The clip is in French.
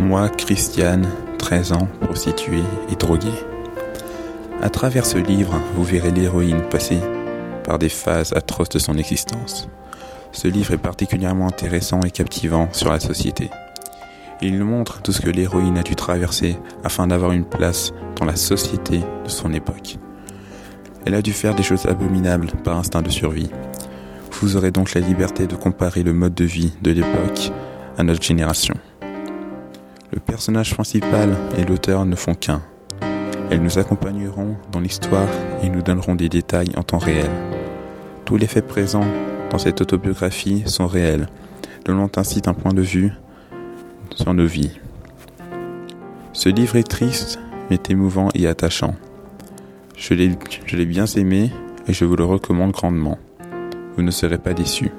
Moi, Christiane, 13 ans, prostituée et droguée. À travers ce livre, vous verrez l'héroïne passer par des phases atroces de son existence. Ce livre est particulièrement intéressant et captivant sur la société. Il montre tout ce que l'héroïne a dû traverser afin d'avoir une place dans la société de son époque. Elle a dû faire des choses abominables par instinct de survie. Vous aurez donc la liberté de comparer le mode de vie de l'époque à notre génération. Le personnage principal et l'auteur ne font qu'un. Elles nous accompagneront dans l'histoire et nous donneront des détails en temps réel. Tous les faits présents dans cette autobiographie sont réels, donnant ainsi un point de vue sur nos vies. Ce livre est triste, mais émouvant et attachant. Je l'ai bien aimé et je vous le recommande grandement. Vous ne serez pas déçus.